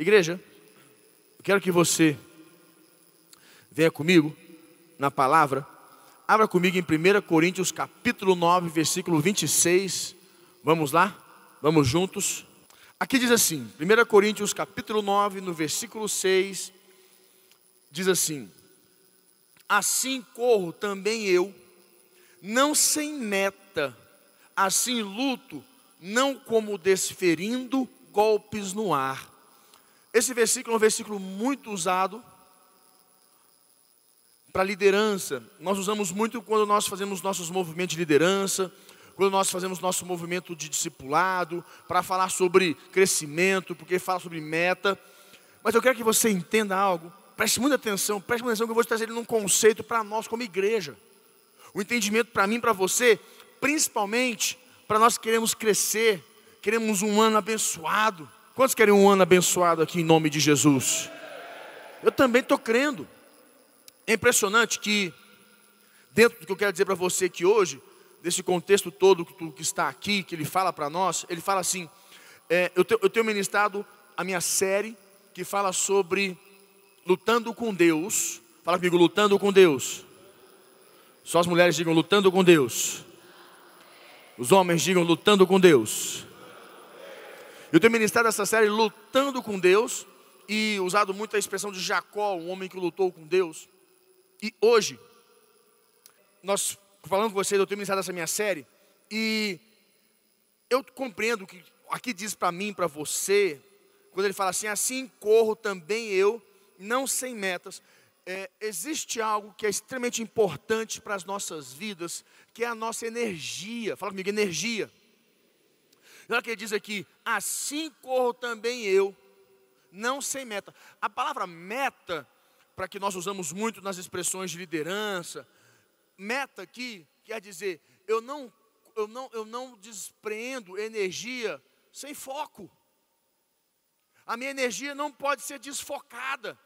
Igreja, eu quero que você venha comigo na palavra. Abra comigo em 1 Coríntios capítulo 9, versículo 26. Vamos lá? Vamos juntos? Aqui diz assim, 1 Coríntios capítulo 9, no versículo 6, diz assim: Assim corro também eu, não sem meta, assim luto, não como desferindo golpes no ar. Esse versículo é um versículo muito usado para liderança. Nós usamos muito quando nós fazemos nossos movimentos de liderança, quando nós fazemos nosso movimento de discipulado, para falar sobre crescimento, porque fala sobre meta. Mas eu quero que você entenda algo, preste muita atenção, preste muita atenção que eu vou trazer ele num conceito para nós como igreja. O entendimento para mim, para você, principalmente para nós que queremos crescer, queremos um ano abençoado. Quantos querem um ano abençoado aqui em nome de Jesus? Eu também estou crendo. É impressionante que, dentro do que eu quero dizer para você aqui hoje, desse contexto todo que está aqui, que ele fala para nós, ele fala assim: é, eu, te, eu tenho ministrado a minha série que fala sobre lutando com Deus. Fala comigo, lutando com Deus. Só as mulheres digam lutando com Deus. Os homens digam lutando com Deus. Eu tenho ministrado essa série lutando com Deus e usado muito a expressão de Jacó, um homem que lutou com Deus. E hoje, nós falando com vocês, eu tenho ministrado essa minha série e eu compreendo que aqui diz para mim, para você, quando ele fala assim, assim corro também eu, não sem metas. É, existe algo que é extremamente importante para as nossas vidas, que é a nossa energia. Fala comigo, energia. Olha que ele diz aqui: assim corro também eu, não sem meta. A palavra meta, para que nós usamos muito nas expressões de liderança, meta aqui quer dizer, eu não, eu não, eu não despreendo energia sem foco. A minha energia não pode ser desfocada.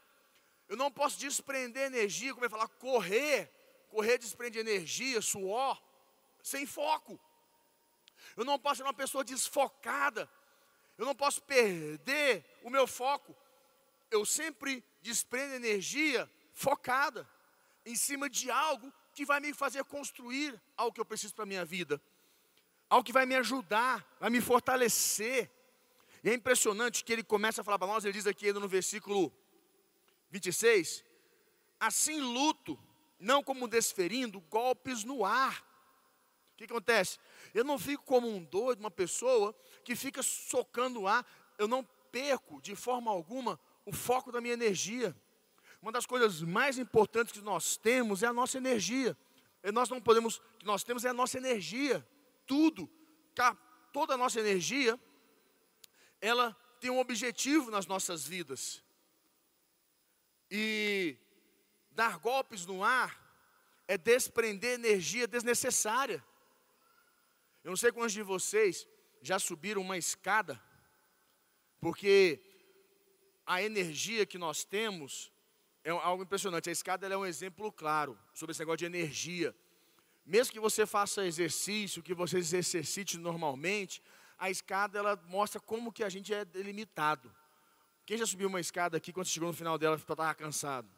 Eu não posso desprender energia, como ele falar, correr, correr desprende energia, suor, sem foco. Eu não posso ser uma pessoa desfocada. Eu não posso perder o meu foco. Eu sempre desprendo energia focada em cima de algo que vai me fazer construir algo que eu preciso para a minha vida. Algo que vai me ajudar, vai me fortalecer. E é impressionante que ele começa a falar para nós, ele diz aqui no versículo 26, assim luto, não como desferindo golpes no ar. O que acontece? Eu não fico como um doido, uma pessoa que fica socando ar. Eu não perco de forma alguma o foco da minha energia. Uma das coisas mais importantes que nós temos é a nossa energia. E nós não podemos, que nós temos é a nossa energia. Tudo, toda a nossa energia, ela tem um objetivo nas nossas vidas. E dar golpes no ar é desprender energia desnecessária. Eu não sei quantos de vocês já subiram uma escada, porque a energia que nós temos é algo impressionante. A escada é um exemplo claro sobre esse negócio de energia. Mesmo que você faça exercício, que você exercite normalmente, a escada ela mostra como que a gente é delimitado. Quem já subiu uma escada aqui, quando chegou no final dela, estava cansado?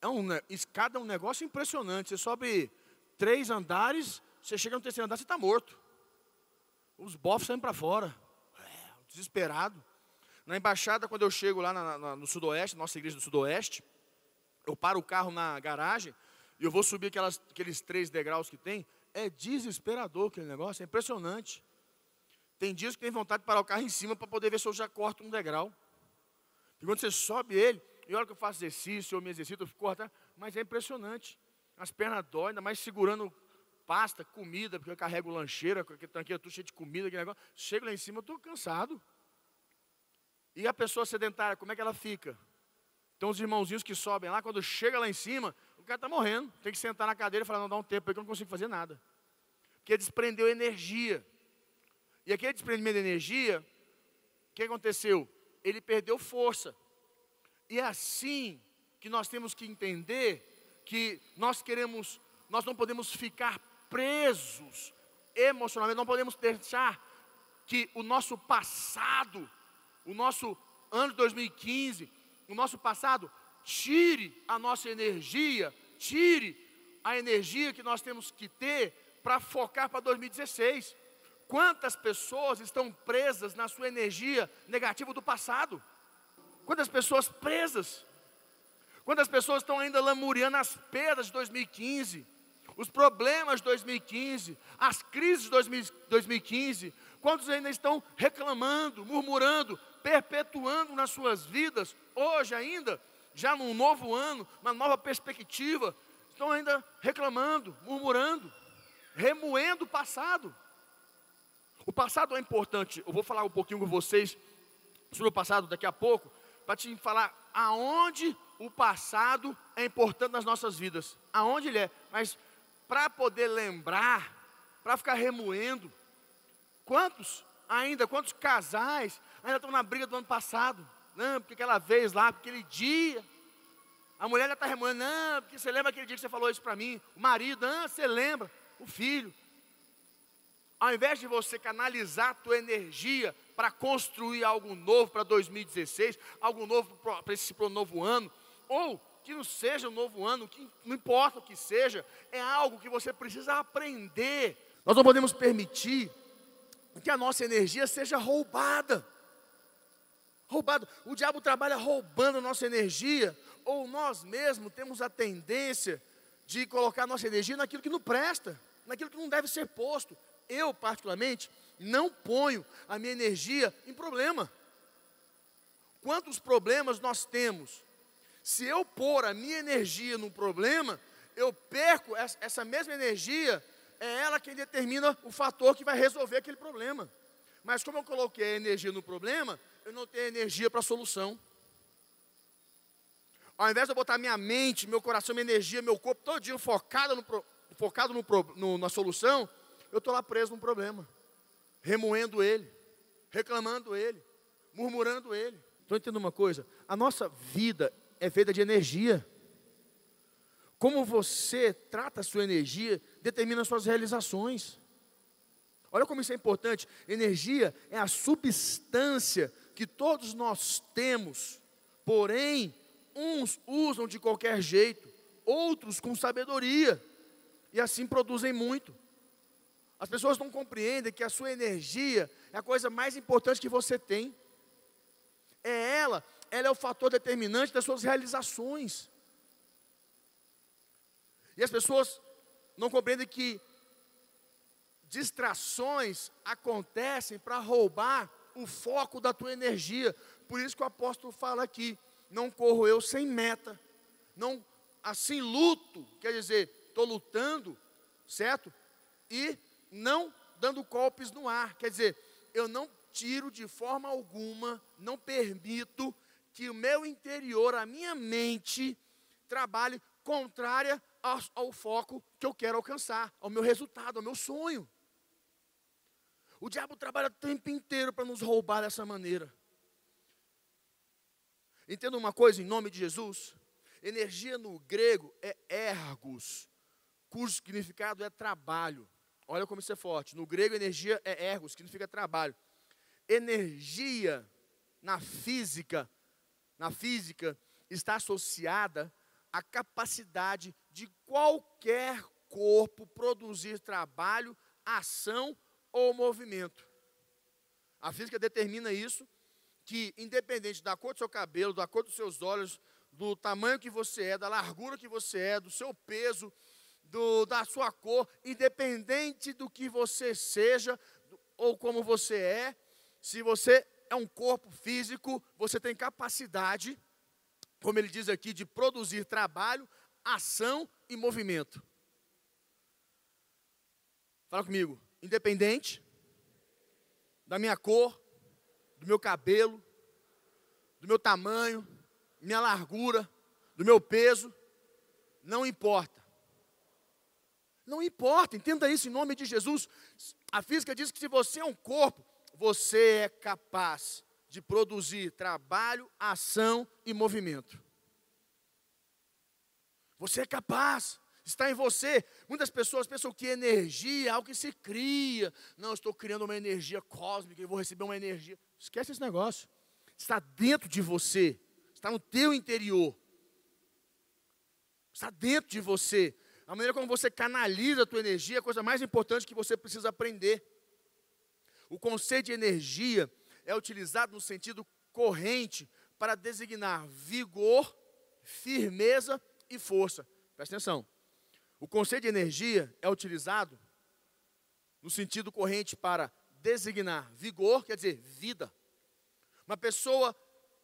É um, escada é um negócio impressionante. Você sobe três andares, você chega no terceiro andar, você está morto. Os bofs saem para fora. É, desesperado. Na embaixada, quando eu chego lá na, na, no sudoeste, nossa igreja do sudoeste, eu paro o carro na garagem e eu vou subir aquelas, aqueles três degraus que tem. É desesperador aquele negócio, é impressionante. Tem dias que tem vontade de parar o carro em cima para poder ver se eu já corto um degrau. E quando você sobe ele, e olha que eu faço exercício, eu me exercito, eu fico cortando, mas é impressionante. As pernas doem, ainda mais segurando pasta, comida, porque eu carrego lancheira, tanquinho tudo cheio de comida, aquele negócio. Chego lá em cima, eu estou cansado. E a pessoa sedentária, como é que ela fica? Então os irmãozinhos que sobem lá, quando chega lá em cima, o cara está morrendo. Tem que sentar na cadeira e falar, não, dá um tempo aí que eu não consigo fazer nada. Porque desprendeu energia. E aquele desprendimento de energia, o que aconteceu? Ele perdeu força. E é assim que nós temos que entender que nós queremos, nós não podemos ficar presos emocionalmente, não podemos deixar que o nosso passado, o nosso ano de 2015, o nosso passado, tire a nossa energia, tire a energia que nós temos que ter para focar para 2016. Quantas pessoas estão presas na sua energia negativa do passado? Quantas pessoas presas? Quantas pessoas estão ainda lamuriando as perdas de 2015, os problemas de 2015, as crises de 2015? Quantos ainda estão reclamando, murmurando, perpetuando nas suas vidas, hoje ainda, já num novo ano, uma nova perspectiva, estão ainda reclamando, murmurando, remoendo o passado? O passado é importante, eu vou falar um pouquinho com vocês sobre o passado daqui a pouco, para te falar aonde o passado é importante nas nossas vidas, aonde ele é, mas para poder lembrar, para ficar remoendo, quantos ainda, quantos casais ainda estão na briga do ano passado? Não, porque aquela vez lá, porque aquele dia, a mulher já está remoendo, não, porque você lembra aquele dia que você falou isso para mim, o marido, não, você lembra, o filho, ao invés de você canalizar a tua energia para construir algo novo para 2016, algo novo para esse novo ano, ou que não seja um novo ano, que não importa o que seja, é algo que você precisa aprender. Nós não podemos permitir que a nossa energia seja roubada. Roubado. O diabo trabalha roubando a nossa energia, ou nós mesmos temos a tendência de colocar a nossa energia naquilo que não presta, naquilo que não deve ser posto, eu, particularmente, não ponho a minha energia em problema. Quantos problemas nós temos? Se eu pôr a minha energia no problema, eu perco essa mesma energia, é ela quem determina o fator que vai resolver aquele problema. Mas como eu coloquei a energia no problema, eu não tenho energia para a solução. Ao invés de eu botar minha mente, meu coração, minha energia, meu corpo todo dia focado, no, focado no, no, na solução, eu estou lá preso num problema, remoendo ele, reclamando ele, murmurando ele. Estou entendendo uma coisa? A nossa vida é feita de energia. Como você trata a sua energia determina as suas realizações. Olha como isso é importante. Energia é a substância que todos nós temos, porém, uns usam de qualquer jeito, outros com sabedoria, e assim produzem muito. As pessoas não compreendem que a sua energia é a coisa mais importante que você tem. É ela, ela é o fator determinante das suas realizações. E as pessoas não compreendem que distrações acontecem para roubar o foco da tua energia. Por isso que o apóstolo fala aqui: não corro eu sem meta, não assim luto, quer dizer, estou lutando, certo? E não dando golpes no ar. Quer dizer, eu não tiro de forma alguma, não permito que o meu interior, a minha mente, trabalhe contrária ao, ao, foco que eu quero alcançar, ao meu resultado, ao meu sonho. O diabo trabalha o tempo inteiro para nos roubar dessa maneira. Entenda uma coisa em nome de Jesus: energia no grego é ergos, cujo significado é trabalho. Olha como isso é forte. No grego, energia é ergos, significa trabalho. Energia na física, na física, está associada à capacidade de qualquer corpo produzir trabalho, ação ou movimento. A física determina isso, que independente da cor do seu cabelo, da cor dos seus olhos, do tamanho que você é, da largura que você é, do seu peso, do, da sua cor, independente do que você seja ou como você é, se você é um corpo físico, você tem capacidade, como ele diz aqui, de produzir trabalho, ação e movimento. Fala comigo, independente da minha cor, do meu cabelo, do meu tamanho, minha largura, do meu peso, não importa. Não importa, entenda isso em nome de Jesus. A física diz que se você é um corpo, você é capaz de produzir trabalho, ação e movimento. Você é capaz, está em você. Muitas pessoas pensam que energia é algo que se cria. Não, estou criando uma energia cósmica e vou receber uma energia. Esquece esse negócio. está dentro de você, está no teu interior. Está dentro de você. A maneira como você canaliza a tua energia é a coisa mais importante que você precisa aprender. O conceito de energia é utilizado no sentido corrente para designar vigor, firmeza e força. Presta atenção. O conceito de energia é utilizado no sentido corrente para designar vigor, quer dizer, vida. Uma pessoa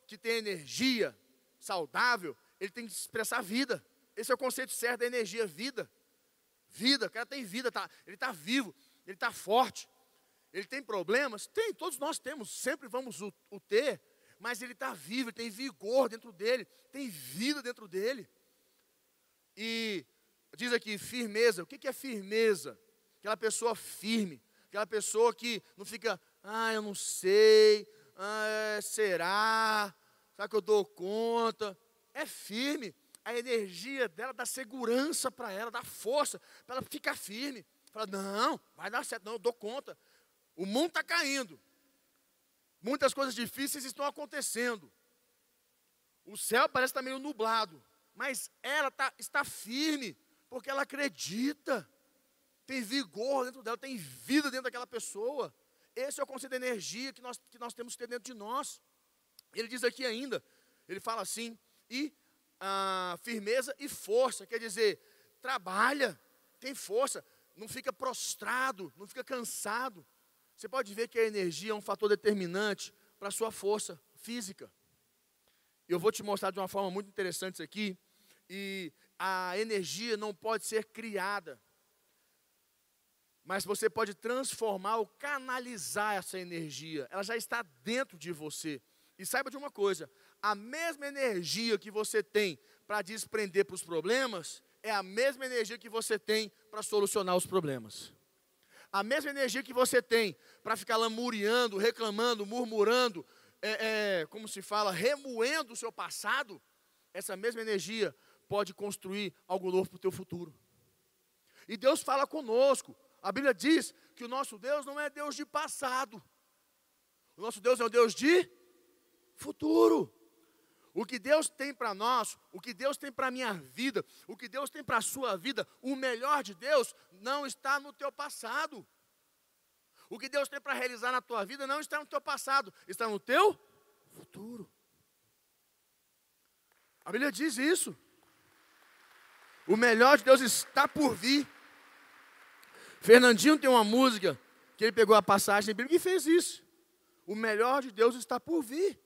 que tem energia saudável, ele tem que expressar vida. Esse é o conceito certo da energia, vida. Vida, o cara tem vida, tá, ele está vivo, ele está forte. Ele tem problemas? Tem, todos nós temos, sempre vamos o, o ter, mas ele está vivo, ele tem vigor dentro dele, tem vida dentro dele. E diz aqui, firmeza. O que é firmeza? Aquela pessoa firme, aquela pessoa que não fica, ah, eu não sei, ah, será, será que eu dou conta? É firme, a energia dela dá segurança para ela, dá força, para ela ficar firme. Fala, não, vai dar certo, não, eu dou conta. O mundo está caindo. Muitas coisas difíceis estão acontecendo. O céu parece estar meio nublado. Mas ela tá, está firme, porque ela acredita. Tem vigor dentro dela, tem vida dentro daquela pessoa. Esse é o conceito de energia que nós, que nós temos que ter dentro de nós. Ele diz aqui ainda, ele fala assim, e ah, firmeza e força, quer dizer, trabalha, tem força, não fica prostrado, não fica cansado. Você pode ver que a energia é um fator determinante para a sua força física. Eu vou te mostrar de uma forma muito interessante isso aqui. E a energia não pode ser criada. Mas você pode transformar ou canalizar essa energia. Ela já está dentro de você. E saiba de uma coisa: a mesma energia que você tem para desprender para os problemas, é a mesma energia que você tem para solucionar os problemas. A mesma energia que você tem para ficar lamuriando, reclamando, murmurando, é, é, como se fala, remoendo o seu passado, essa mesma energia pode construir algo novo para o teu futuro. E Deus fala conosco. A Bíblia diz que o nosso Deus não é Deus de passado. O nosso Deus é o Deus de futuro. O que Deus tem para nós, o que Deus tem para a minha vida, o que Deus tem para a sua vida, o melhor de Deus não está no teu passado. O que Deus tem para realizar na tua vida não está no teu passado, está no teu futuro. A Bíblia diz isso. O melhor de Deus está por vir. Fernandinho tem uma música que ele pegou a passagem bíblica e fez isso. O melhor de Deus está por vir.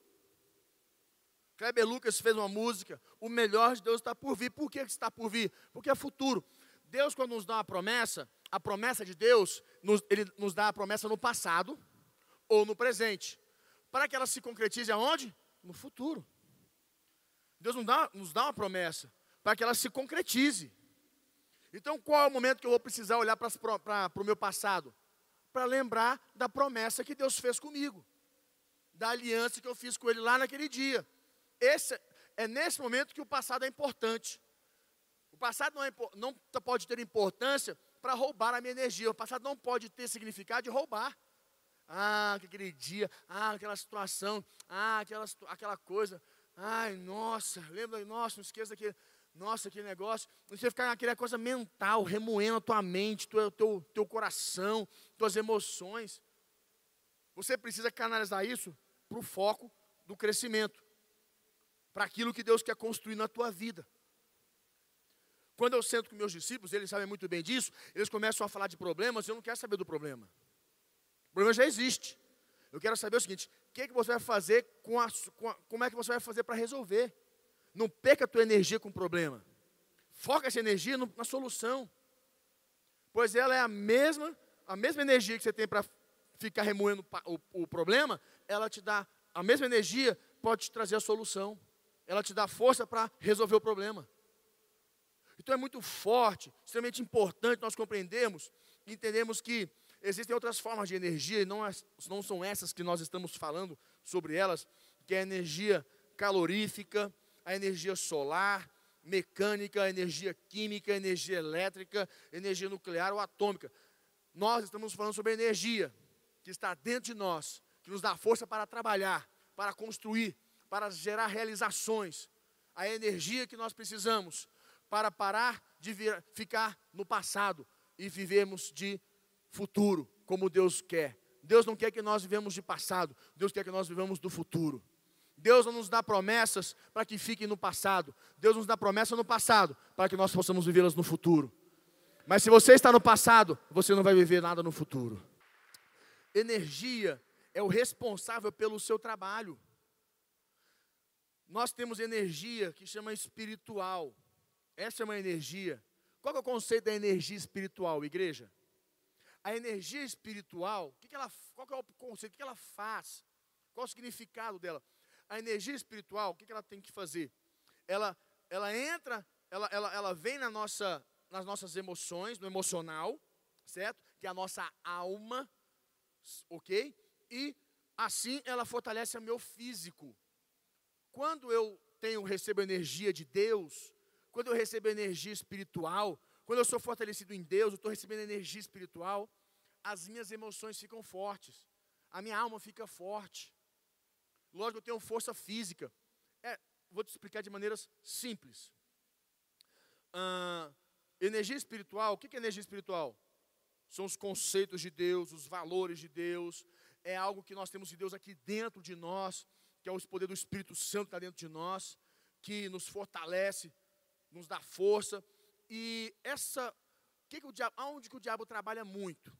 Kleber Lucas fez uma música, o melhor de Deus está por vir. Por que está por vir? Porque é futuro. Deus, quando nos dá uma promessa, a promessa de Deus, nos, Ele nos dá a promessa no passado ou no presente. Para que ela se concretize aonde? No futuro. Deus nos dá, nos dá uma promessa para que ela se concretize. Então, qual é o momento que eu vou precisar olhar para o meu passado? Para lembrar da promessa que Deus fez comigo, da aliança que eu fiz com Ele lá naquele dia. Esse, é nesse momento que o passado é importante. O passado não, é, não pode ter importância para roubar a minha energia. O passado não pode ter significado de roubar. Ah, aquele dia, ah, aquela situação, ah, aquela, aquela coisa. Ai, nossa, lembra, nossa, não esqueça daquele, nossa, aquele negócio. Você ficar naquela coisa mental, remoendo a tua mente, teu, teu, teu coração, tuas emoções. Você precisa canalizar isso para o foco do crescimento para aquilo que Deus quer construir na tua vida. Quando eu sento com meus discípulos, eles sabem muito bem disso, eles começam a falar de problemas, eu não quero saber do problema. O problema já existe. Eu quero saber o seguinte: o que, é que você vai fazer com a, com a como é que você vai fazer para resolver? Não perca a tua energia com o problema. Foca essa energia no, na solução. Pois ela é a mesma, a mesma energia que você tem para ficar remoendo o, o problema, ela te dá a mesma energia pode te trazer a solução ela te dá força para resolver o problema. Então é muito forte, extremamente importante nós compreendermos e entendermos que existem outras formas de energia, e não, não são essas que nós estamos falando sobre elas, que é a energia calorífica, a energia solar, mecânica, a energia química, a energia elétrica, energia nuclear ou atômica. Nós estamos falando sobre a energia que está dentro de nós, que nos dá força para trabalhar, para construir, para gerar realizações, a energia que nós precisamos para parar de vir, ficar no passado e vivermos de futuro, como Deus quer. Deus não quer que nós vivamos de passado, Deus quer que nós vivamos do futuro. Deus não nos dá promessas para que fiquem no passado. Deus nos dá promessa no passado para que nós possamos vivê-las no futuro. Mas se você está no passado, você não vai viver nada no futuro. Energia é o responsável pelo seu trabalho. Nós temos energia que chama espiritual. Essa é uma energia. Qual é o conceito da energia espiritual, igreja? A energia espiritual, que que ela, qual é o conceito? O que ela faz? Qual o significado dela? A energia espiritual, o que ela tem que fazer? Ela, ela entra, ela, ela, ela vem na nossa, nas nossas emoções, no emocional, certo? Que é a nossa alma, ok? E assim ela fortalece o meu físico. Quando eu tenho, recebo energia de Deus, quando eu recebo energia espiritual, quando eu sou fortalecido em Deus, eu estou recebendo energia espiritual, as minhas emoções ficam fortes, a minha alma fica forte. Lógico, eu tenho força física. É, vou te explicar de maneiras simples. Energia espiritual, o que é energia espiritual? São os conceitos de Deus, os valores de Deus. É algo que nós temos de Deus aqui dentro de nós, que é o poder do Espírito Santo que está dentro de nós, que nos fortalece, nos dá força. E essa, que que o diabo, aonde que o diabo trabalha muito?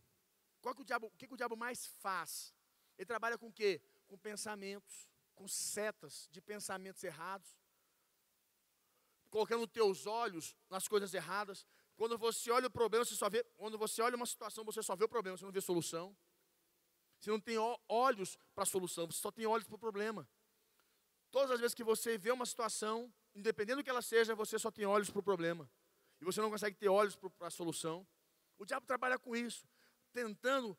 Qual que o diabo, o que, que o diabo mais faz? Ele trabalha com o quê? Com pensamentos, com setas de pensamentos errados, colocando teus olhos nas coisas erradas. Quando você olha o problema, você só vê. Quando você olha uma situação, você só vê o problema, você não vê solução. Você não tem olhos para a solução, você só tem olhos para o problema. Todas as vezes que você vê uma situação, independente do que ela seja, você só tem olhos para o problema. E você não consegue ter olhos para a solução. O diabo trabalha com isso, tentando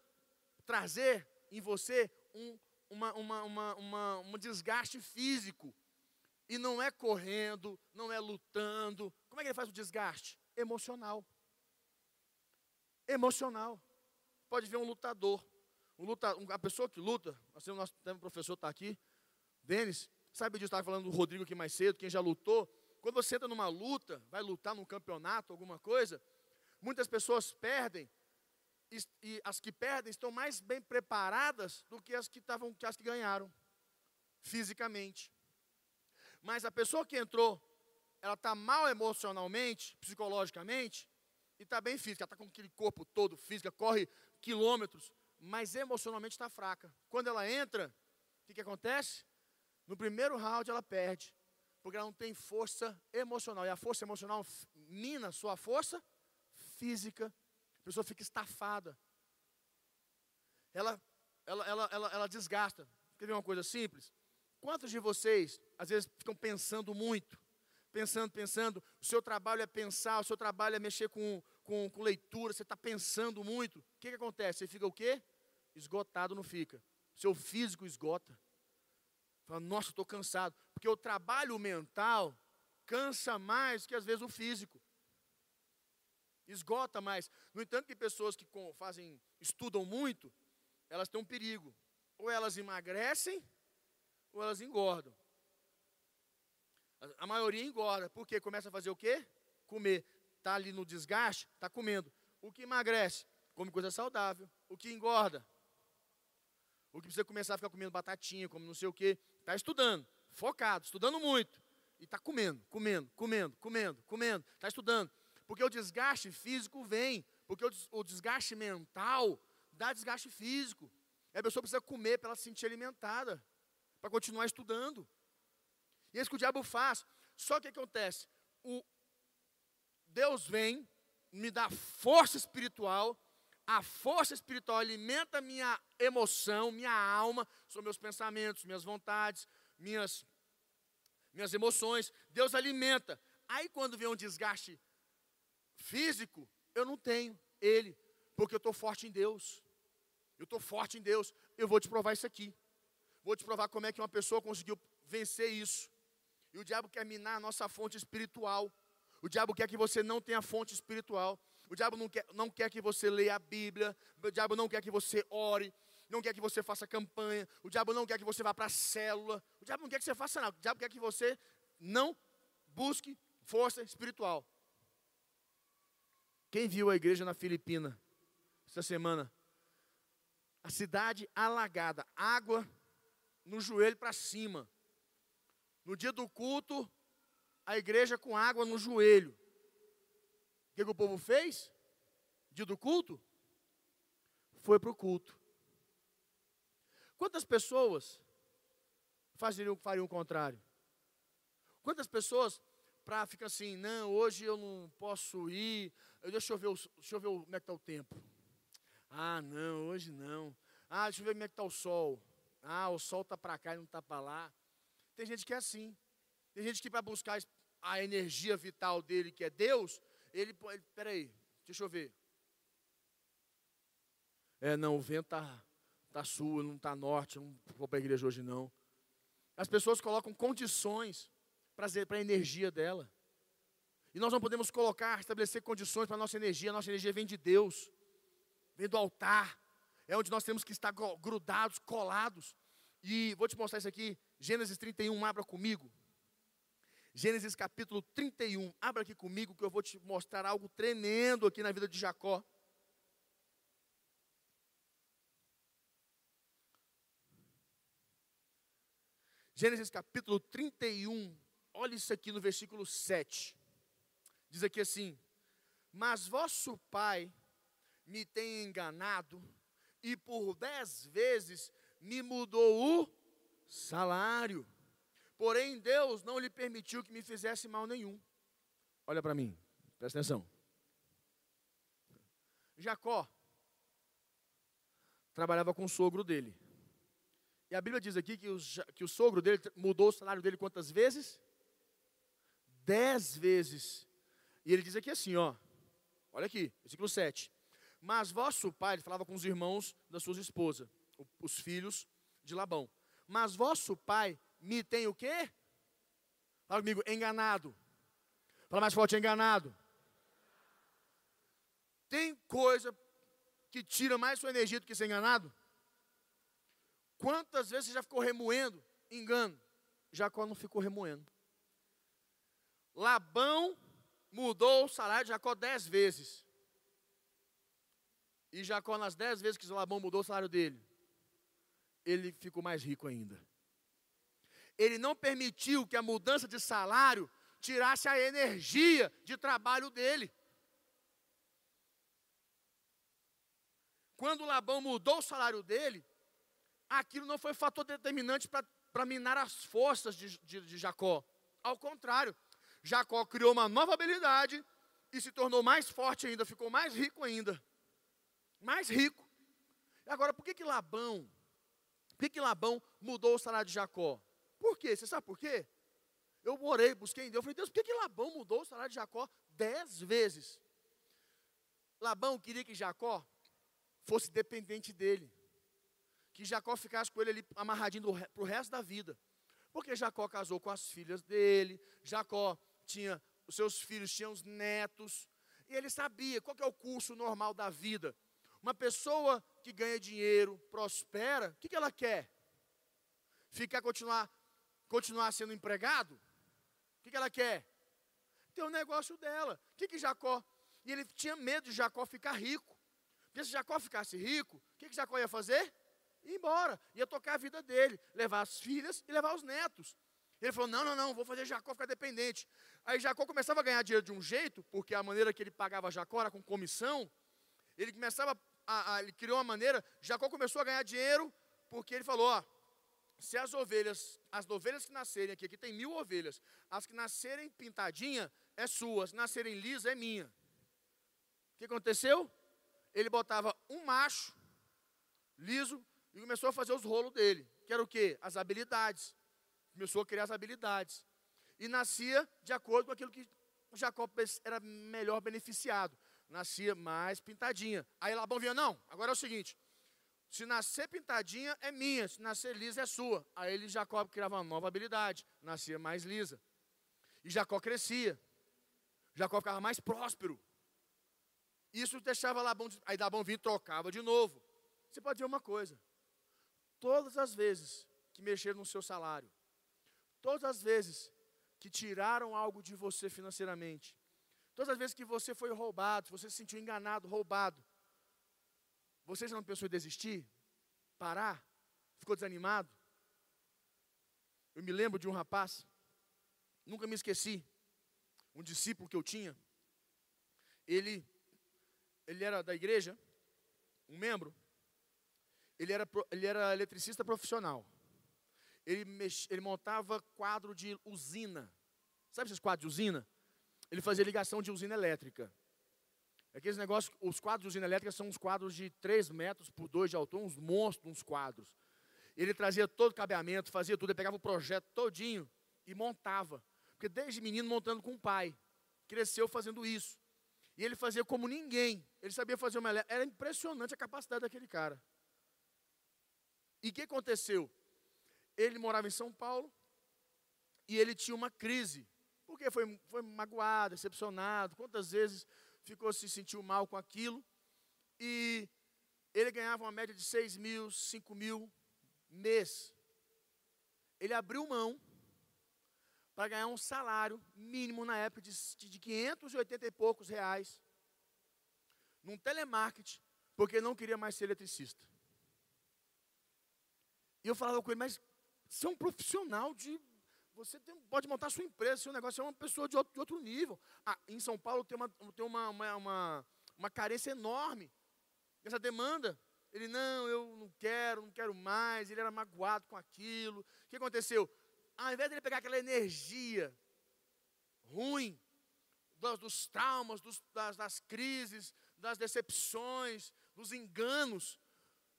trazer em você um, uma, uma, uma, uma, um desgaste físico. E não é correndo, não é lutando. Como é que ele faz o desgaste? Emocional. Emocional. Pode ver um lutador. Um luta, a pessoa que luta, assim, o nosso professor está aqui, Denis, sabe disso, estava falando do Rodrigo aqui mais cedo, quem já lutou. Quando você entra numa luta, vai lutar num campeonato, alguma coisa, muitas pessoas perdem e, e as que perdem estão mais bem preparadas do que as que estavam, que as que ganharam fisicamente. Mas a pessoa que entrou, ela está mal emocionalmente, psicologicamente, e está bem física, está com aquele corpo todo física, corre quilômetros, mas emocionalmente está fraca. Quando ela entra, o que, que acontece? No primeiro round ela perde, porque ela não tem força emocional. E a força emocional mina sua força física. A pessoa fica estafada. Ela, ela, ela, ela, ela desgasta. Quer ver uma coisa simples? Quantos de vocês, às vezes, ficam pensando muito? Pensando, pensando. O seu trabalho é pensar, o seu trabalho é mexer com, com, com leitura, você está pensando muito. O que, que acontece? Você fica o quê? Esgotado não fica. Seu físico esgota. Fala, nossa, estou cansado. Porque o trabalho mental cansa mais que às vezes o físico. Esgota mais. No entanto, que pessoas que fazem, estudam muito, elas têm um perigo. Ou elas emagrecem, ou elas engordam. A maioria engorda. Porque começa a fazer o quê? Comer. Está ali no desgaste, está comendo. O que emagrece? Come coisa saudável. O que engorda? O que precisa começar a ficar comendo batatinha, como não sei o quê. Está estudando, focado, estudando muito. E está comendo, comendo, comendo, comendo, comendo. Está estudando. Porque o desgaste físico vem. Porque o desgaste mental dá desgaste físico. E a pessoa precisa comer para ela se sentir alimentada. Para continuar estudando. E é isso que o diabo faz. Só que o que acontece? O Deus vem, me dá força espiritual a força espiritual alimenta minha emoção, minha alma, são meus pensamentos, minhas vontades, minhas, minhas emoções. Deus alimenta. Aí quando vem um desgaste físico, eu não tenho ele, porque eu estou forte em Deus. Eu estou forte em Deus. Eu vou te provar isso aqui. Vou te provar como é que uma pessoa conseguiu vencer isso. E o diabo quer minar a nossa fonte espiritual. O diabo quer que você não tenha fonte espiritual. O diabo não quer, não quer que você leia a Bíblia. O diabo não quer que você ore. não quer que você faça campanha, o diabo não quer que você vá para a célula, o diabo não quer que você faça nada, o diabo quer que você não busque força espiritual. Quem viu a igreja na Filipina essa semana? A cidade alagada, água no joelho para cima. No dia do culto, a igreja com água no joelho. O que, que o povo fez? Dia do culto? Foi para o culto. Quantas pessoas fariam, fariam o contrário? Quantas pessoas para ficar assim, não, hoje eu não posso ir, deixa eu ver, deixa eu ver como é que está o tempo. Ah, não, hoje não. Ah, deixa eu ver como é que está o sol. Ah, o sol está para cá e não está para lá. Tem gente que é assim. Tem gente que para buscar a energia vital dele, que é Deus, ele, ele peraí, deixa eu ver. É, não, o vento está tá sul, não está norte, não vou para a igreja hoje não. As pessoas colocam condições para a energia dela. E nós não podemos colocar, estabelecer condições para a nossa energia. A nossa energia vem de Deus, vem do altar. É onde nós temos que estar grudados, colados. E vou te mostrar isso aqui, Gênesis 31, abra comigo. Gênesis capítulo 31, abra aqui comigo que eu vou te mostrar algo tremendo aqui na vida de Jacó. Gênesis capítulo 31, olha isso aqui no versículo 7. Diz aqui assim: Mas vosso pai me tem enganado, e por dez vezes me mudou o salário. Porém, Deus não lhe permitiu que me fizesse mal nenhum. Olha para mim, presta atenção. Jacó trabalhava com o sogro dele. E a Bíblia diz aqui que o, que o sogro dele mudou o salário dele quantas vezes? Dez vezes. E ele diz aqui assim, ó. Olha aqui, versículo 7. Mas vosso pai, ele falava com os irmãos da sua esposa, os filhos de Labão. Mas vosso pai me tem o quê? Fala comigo, enganado. Fala mais forte, enganado. Tem coisa que tira mais sua energia do que ser enganado? Quantas vezes você já ficou remoendo engano? Jacó não ficou remoendo. Labão mudou o salário de Jacó dez vezes. E Jacó, nas dez vezes que Labão mudou o salário dele, ele ficou mais rico ainda. Ele não permitiu que a mudança de salário tirasse a energia de trabalho dele. Quando Labão mudou o salário dele, aquilo não foi fator determinante para minar as forças de, de, de Jacó. Ao contrário, Jacó criou uma nova habilidade e se tornou mais forte ainda, ficou mais rico ainda. Mais rico. Agora, por que, que Labão, por que, que Labão mudou o salário de Jacó? Por quê? Você sabe por quê? Eu orei, busquei em Deus, eu falei, Deus, por que, que Labão mudou o salário de Jacó dez vezes? Labão queria que Jacó fosse dependente dele que Jacó ficasse com ele ali amarradinho para o resto da vida. Porque Jacó casou com as filhas dele, Jacó tinha, os seus filhos tinham os netos, e ele sabia qual é o curso normal da vida. Uma pessoa que ganha dinheiro, prospera, o que, que ela quer? Ficar, continuar, continuar sendo empregado? O que, que ela quer? Ter o um negócio dela. O que, que Jacó? E ele tinha medo de Jacó ficar rico. Porque se Jacó ficasse rico, o que, que Jacó ia fazer? ir embora, ia tocar a vida dele, levar as filhas e levar os netos. Ele falou: não, não, não, vou fazer Jacó ficar dependente. Aí Jacó começava a ganhar dinheiro de um jeito, porque a maneira que ele pagava Jacó era com comissão. Ele começava, a, a, ele criou uma maneira, Jacó começou a ganhar dinheiro, porque ele falou: ó, se as ovelhas, as ovelhas que nascerem aqui, aqui tem mil ovelhas, as que nascerem pintadinha é sua, as nascerem lisa é minha. O que aconteceu? Ele botava um macho liso e começou a fazer os rolos dele, que era o quê? As habilidades. Começou a criar as habilidades. E nascia de acordo com aquilo que Jacó era melhor beneficiado. Nascia mais pintadinha. Aí Labão vinha, não, agora é o seguinte, se nascer pintadinha é minha, se nascer lisa é sua. Aí ele, Jacó, criava uma nova habilidade, nascia mais lisa. E Jacó crescia. Jacó ficava mais próspero. Isso deixava Labão, aí Labão vinha e trocava de novo. Você pode ver uma coisa, todas as vezes que mexeram no seu salário, todas as vezes que tiraram algo de você financeiramente, todas as vezes que você foi roubado, você se sentiu enganado, roubado, você já não pensou em desistir? Parar? Ficou desanimado? Eu me lembro de um rapaz, nunca me esqueci, um discípulo que eu tinha, ele, ele era da igreja, um membro, ele era, ele era eletricista profissional. Ele, mex, ele montava quadro de usina. Sabe esses quadros de usina? Ele fazia ligação de usina elétrica. Aqueles negócios, os quadros de usina elétrica são uns quadros de 3 metros por 2 de altura, uns monstros, uns quadros. Ele trazia todo o cabeamento, fazia tudo, ele pegava o projeto todinho e montava. Porque desde menino montando com o pai, cresceu fazendo isso. E ele fazia como ninguém. Ele sabia fazer uma Era impressionante a capacidade daquele cara. E o que aconteceu? Ele morava em São Paulo e ele tinha uma crise. Porque foi, foi magoado, decepcionado. Quantas vezes ficou se sentiu mal com aquilo. E ele ganhava uma média de 6 mil, 5 mil mês. Ele abriu mão para ganhar um salário mínimo na época de, de 580 e poucos reais num telemarketing, porque não queria mais ser eletricista. E eu falava com ele, mas você é um profissional de. Você tem, pode montar sua empresa, seu negócio é uma pessoa de outro, de outro nível. Ah, em São Paulo tem, uma, tem uma, uma, uma, uma carência enorme essa demanda. Ele, não, eu não quero, não quero mais. Ele era magoado com aquilo. O que aconteceu? Ao invés de ele pegar aquela energia ruim, dos, dos traumas, dos, das, das crises, das decepções, dos enganos,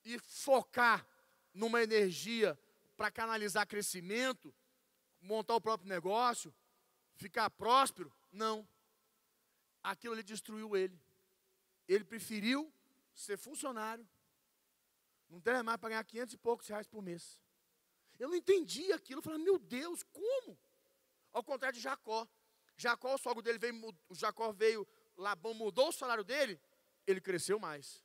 e focar numa energia para canalizar crescimento, montar o próprio negócio, ficar próspero. Não. Aquilo ali destruiu ele. Ele preferiu ser funcionário, não tem mais para ganhar 500 e poucos reais por mês. Eu não entendi aquilo. Eu falei, meu Deus, como? Ao contrário de Jacó. Jacó, o sogro dele veio, Jacó veio, Labão mudou o salário dele, ele cresceu mais.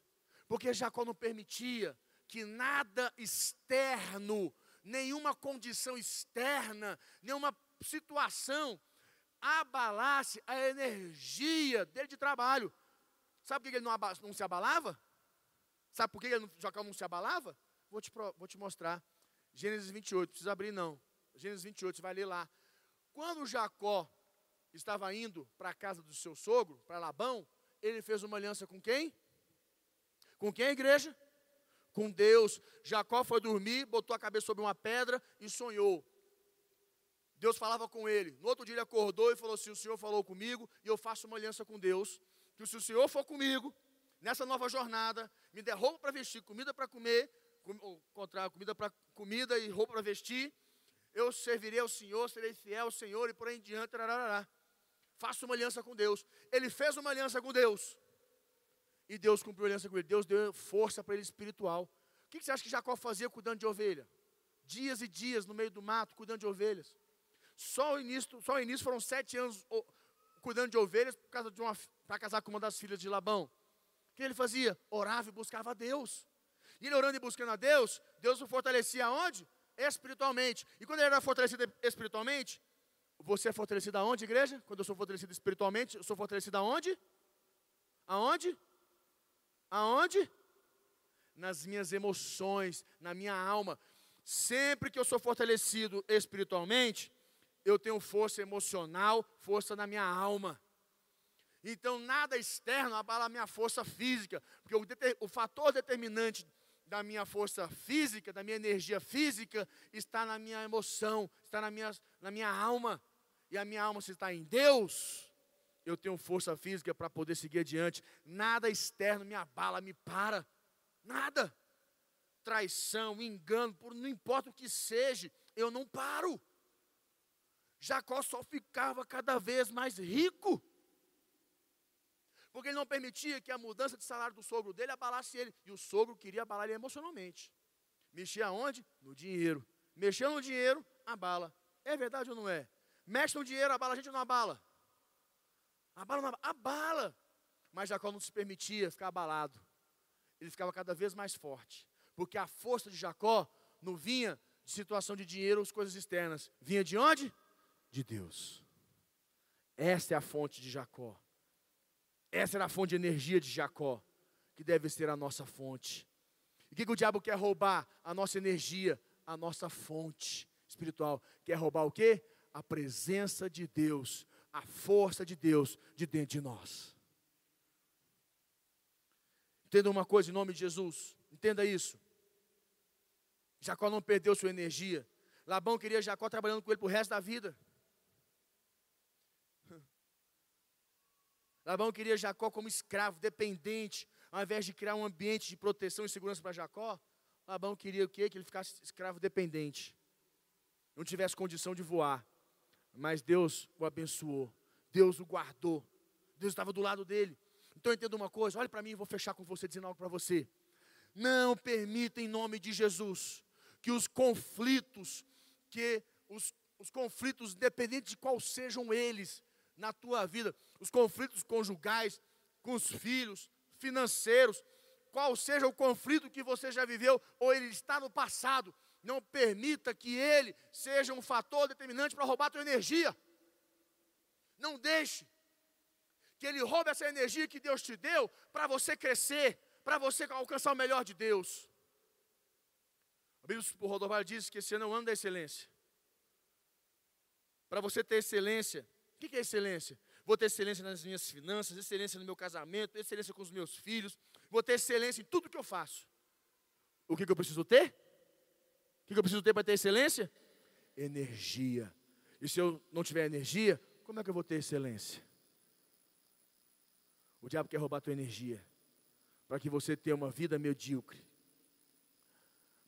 Porque Jacó não permitia que nada externo, nenhuma condição externa, nenhuma situação abalasse a energia dele de trabalho. Sabe por que ele não, não se abalava? Sabe por que ele, Jacó não se abalava? Vou te, vou te mostrar. Gênesis 28, não precisa abrir não. Gênesis 28, você vai ler lá. Quando Jacó estava indo para a casa do seu sogro, para Labão, ele fez uma aliança com quem? Com quem igreja? Com Deus. Jacó foi dormir, botou a cabeça sobre uma pedra e sonhou. Deus falava com ele. No outro dia ele acordou e falou assim: O Senhor falou comigo e eu faço uma aliança com Deus. Que se o Senhor for comigo, nessa nova jornada, me der roupa para vestir, comida para comer, com, ou contrário, comida para comida e roupa para vestir, eu servirei ao Senhor, serei fiel ao Senhor e por aí em diante. Faço uma aliança com Deus. Ele fez uma aliança com Deus. E Deus cumpriu a aliança com ele. Deus deu força para ele espiritual. O que você acha que Jacó fazia cuidando de ovelha? Dias e dias no meio do mato, cuidando de ovelhas. Só o início, só o início foram sete anos cuidando de ovelhas por causa de uma para casar com uma das filhas de Labão. O que ele fazia? Orava e buscava a Deus. E ele orando e buscando a Deus, Deus o fortalecia aonde? Espiritualmente. E quando ele era fortalecido espiritualmente, você é fortalecido aonde, igreja? Quando eu sou fortalecido espiritualmente, eu sou fortalecido aonde? Aonde? Aonde? Nas minhas emoções, na minha alma. Sempre que eu sou fortalecido espiritualmente, eu tenho força emocional, força na minha alma. Então, nada externo abala a minha força física, porque o, o, fator determinante da minha força física, da minha energia física, está na minha emoção, está na minha, na minha alma. E a minha alma, se está em Deus, eu tenho força física para poder seguir adiante. Nada externo me abala, me para. Nada. Traição, engano, não importa o que seja, eu não paro. Jacó só ficava cada vez mais rico. Porque ele não permitia que a mudança de salário do sogro dele abalasse ele. E o sogro queria abalar ele emocionalmente. Mexia onde? No dinheiro. Mexeu no dinheiro, abala. É verdade ou não é? Mexe no dinheiro, abala a gente ou não abala? Abala, abala. Mas Jacó não se permitia ficar abalado. Ele ficava cada vez mais forte. Porque a força de Jacó não vinha de situação de dinheiro ou coisas externas. Vinha de onde? De Deus. Esta é a fonte de Jacó. Essa era a fonte de energia de Jacó, que deve ser a nossa fonte. E o que, que o diabo quer roubar? A nossa energia, a nossa fonte espiritual. Quer roubar o quê? A presença de Deus, a força de Deus de dentro de nós. Entenda uma coisa em nome de Jesus, entenda isso. Jacó não perdeu sua energia. Labão queria Jacó trabalhando com ele para o resto da vida. Labão queria Jacó como escravo, dependente, ao invés de criar um ambiente de proteção e segurança para Jacó. Labão queria o quê? Que ele ficasse escravo dependente, não tivesse condição de voar. Mas Deus o abençoou, Deus o guardou, Deus estava do lado dele. Então entenda uma coisa, olhe para mim e vou fechar com você dizendo algo para você. Não permita em nome de Jesus que os conflitos, que os, os conflitos, independente de quais sejam eles na tua vida, os conflitos conjugais, com os filhos, financeiros, qual seja o conflito que você já viveu ou ele está no passado, não permita que ele seja um fator determinante para roubar a tua energia. Não deixe que ele roube essa energia que Deus te deu para você crescer, para você alcançar o melhor de Deus. A Bíblia Rodovalho diz que esse ano é o ano da excelência. Para você ter excelência, o que é excelência? Vou ter excelência nas minhas finanças, excelência no meu casamento, excelência com os meus filhos, vou ter excelência em tudo que eu faço. O que, que eu preciso ter? O que, eu preciso ter para ter excelência? Energia. E se eu não tiver energia, como é que eu vou ter excelência? O diabo quer roubar a tua energia, para que você tenha uma vida medíocre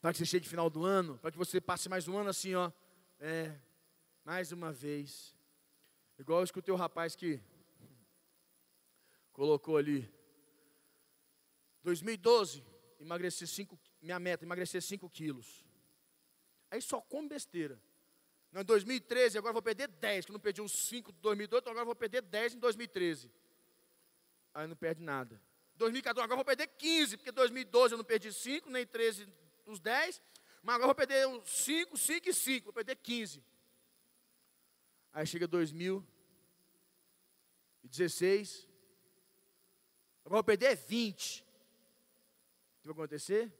para que você chegue no final do ano, para que você passe mais um ano assim, ó. É, mais uma vez. Igual eu escutei o rapaz que colocou ali. 2012, emagrecer 5, minha meta, emagrecer 5 quilos. Aí só come besteira. Não, em 2013, agora vou perder 10, que eu não perdi os 5 de 2012, então agora vou perder 10 em 2013. Aí não perde nada. 2014, agora vou perder 15, porque 2012 eu não perdi 5, nem 13 os 10, mas agora vou perder uns 5, 5 e 5, vou perder 15. Aí chega 2016, agora vou perder 20. O que vai acontecer?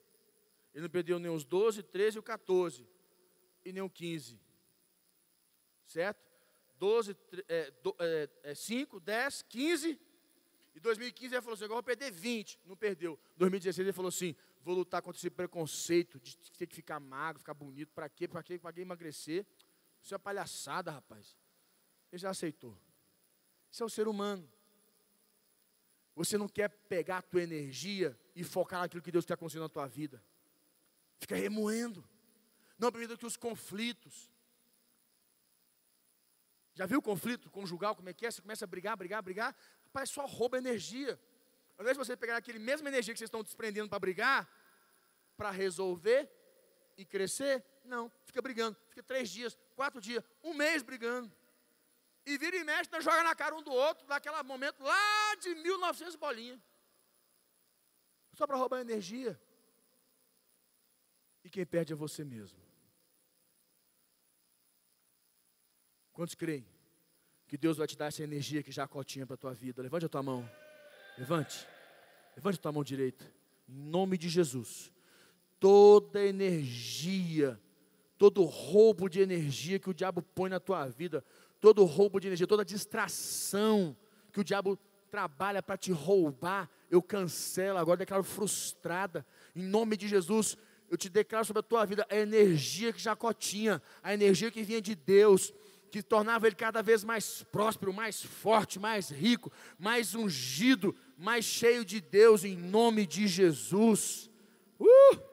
Ele não perdeu nem os 12, 13 e o 14, e nem o 15. Certo? 12, é, é, 5, 10, 15. E 2015 ele falou assim: agora vou perder 20. Não perdeu. 2016 ele falou assim: vou lutar contra esse preconceito de ter que ficar magro, ficar bonito. Para quê? Para quê? Para quem emagrecer? Isso é palhaçada, rapaz. Ele já aceitou. Isso é o ser humano. Você não quer pegar a tua energia e focar naquilo que Deus está acontecendo na tua vida. Fica remoendo. Não permita que os conflitos. Já viu o conflito conjugal, como é que é? Você começa a brigar, brigar, brigar. Rapaz, só rouba energia. Ao invés de você pegar aquele mesma energia que vocês estão desprendendo para brigar, para resolver e crescer, não, fica brigando. Fica três dias, quatro dias, um mês brigando. E vira e mexe, então joga na cara um do outro, naquele momento lá de 1900 bolinha. Só para roubar energia. E quem perde é você mesmo. Quantos creem que Deus vai te dar essa energia que Jacó tinha para a tua vida? Levante a tua mão. Levante. Levante a tua mão direita. Em nome de Jesus. Toda energia, todo roubo de energia que o diabo põe na tua vida, todo roubo de energia, toda distração que o diabo trabalha para te roubar, eu cancelo agora, declaro frustrada. Em nome de Jesus, eu te declaro sobre a tua vida a energia que Jacó tinha, a energia que vinha de Deus que tornava ele cada vez mais próspero, mais forte, mais rico, mais ungido, mais cheio de Deus, em nome de Jesus. Uh!